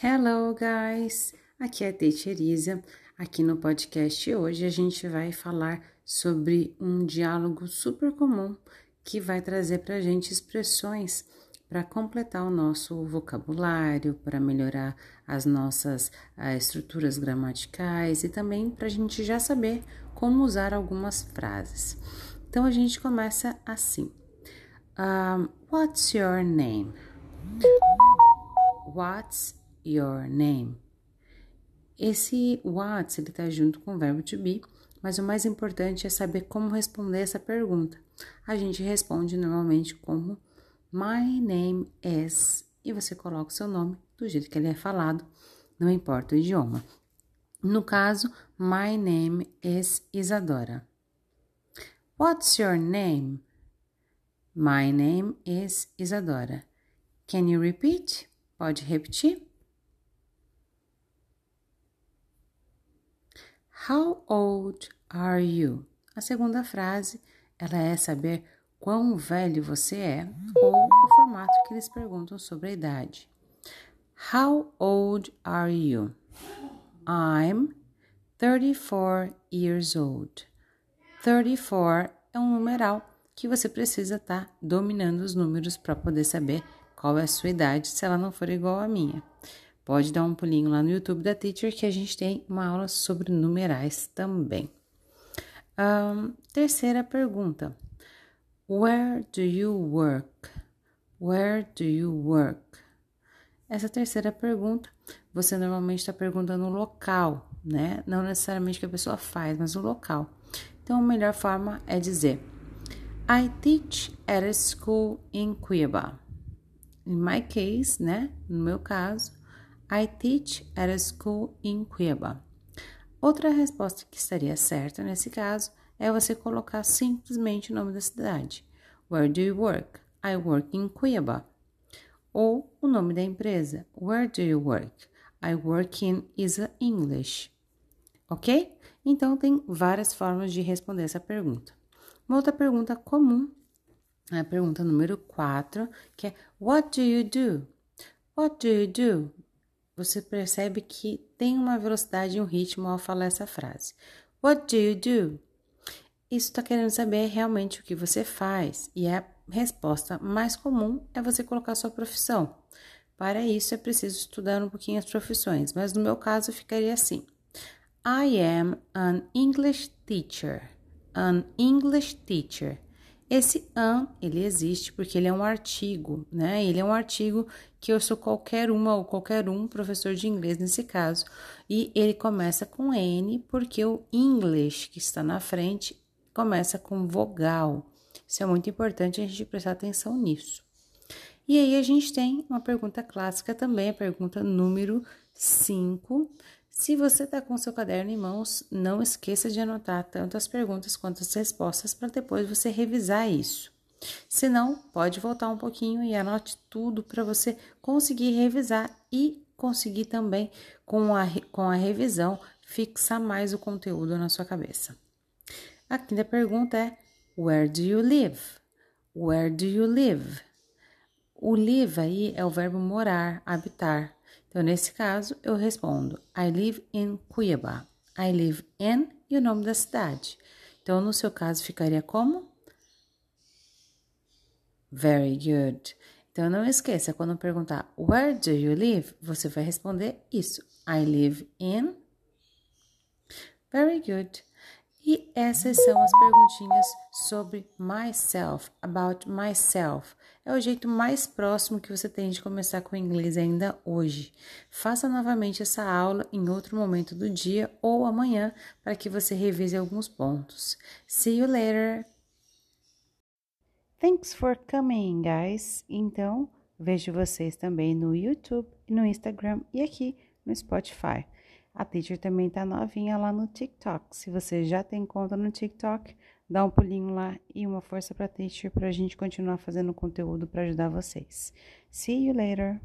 Hello, guys! Aqui é a Teacher. Aqui no podcast hoje a gente vai falar sobre um diálogo super comum que vai trazer para a gente expressões para completar o nosso vocabulário, para melhorar as nossas uh, estruturas gramaticais e também para a gente já saber como usar algumas frases. Então a gente começa assim: um, What's your name? What's your name? Esse what's ele está junto com o verbo to be, mas o mais importante é saber como responder essa pergunta. A gente responde normalmente como My name is e você coloca o seu nome do jeito que ele é falado, não importa o idioma. No caso, my name is Isadora. What's your name? My name is Isadora. Can you repeat? Pode repetir? How old are you? A segunda frase, ela é saber quão velho você é ou o formato que eles perguntam sobre a idade. How old are you? I'm 34 years old. 34 é um numeral que você precisa estar tá dominando os números para poder saber qual é a sua idade se ela não for igual à minha. Pode dar um pulinho lá no YouTube da Teacher que a gente tem uma aula sobre numerais também. Um, terceira pergunta: Where do you work? Where do you work? Essa terceira pergunta, você normalmente está perguntando o local, né? Não necessariamente que a pessoa faz, mas o local. Então, a melhor forma é dizer: I teach at a school in Cuiabá. In my case, né? No meu caso, I teach at a school in Cuiabá. Outra resposta que estaria certa nesse caso é você colocar simplesmente o nome da cidade. Where do you work? I work in Cuiabá. Ou o nome da empresa. Where do you work? I work in Isa English. Ok? Então, tem várias formas de responder essa pergunta. Uma outra pergunta comum é a pergunta número 4, que é What do you do? What do you do? Você percebe que tem uma velocidade e um ritmo ao falar essa frase. What do you do? Isso está querendo saber realmente o que você faz, e a resposta mais comum é você colocar sua profissão. Para isso é preciso estudar um pouquinho as profissões, mas no meu caso ficaria assim: I am an English teacher. An English teacher. Esse an, ele existe porque ele é um artigo, né? Ele é um artigo que eu sou qualquer uma ou qualquer um professor de inglês nesse caso. E ele começa com N porque o English que está na frente começa com vogal. Isso é muito importante a gente prestar atenção nisso. E aí a gente tem uma pergunta clássica também, a pergunta número 5, se você está com seu caderno em mãos, não esqueça de anotar tanto as perguntas quanto as respostas para depois você revisar isso. Se não, pode voltar um pouquinho e anote tudo para você conseguir revisar e conseguir também, com a, com a revisão, fixar mais o conteúdo na sua cabeça. A quinta pergunta é: Where do you live? Where do you live? O live aí é o verbo morar, habitar. Então, nesse caso, eu respondo: I live in Cuiabá. I live in e o nome da cidade. Então, no seu caso, ficaria como? Very good. Então, não esqueça, quando perguntar Where do you live? Você vai responder isso. I live in. Very good. E essas são as perguntinhas sobre myself, about myself. É o jeito mais próximo que você tem de começar com o inglês ainda hoje. Faça novamente essa aula em outro momento do dia ou amanhã para que você revise alguns pontos. See you later. Thanks for coming, guys. Então, vejo vocês também no YouTube, no Instagram e aqui no Spotify. A teacher também tá novinha lá no TikTok. Se você já tem conta no TikTok, dá um pulinho lá e uma força pra teacher pra gente continuar fazendo conteúdo para ajudar vocês. See you later.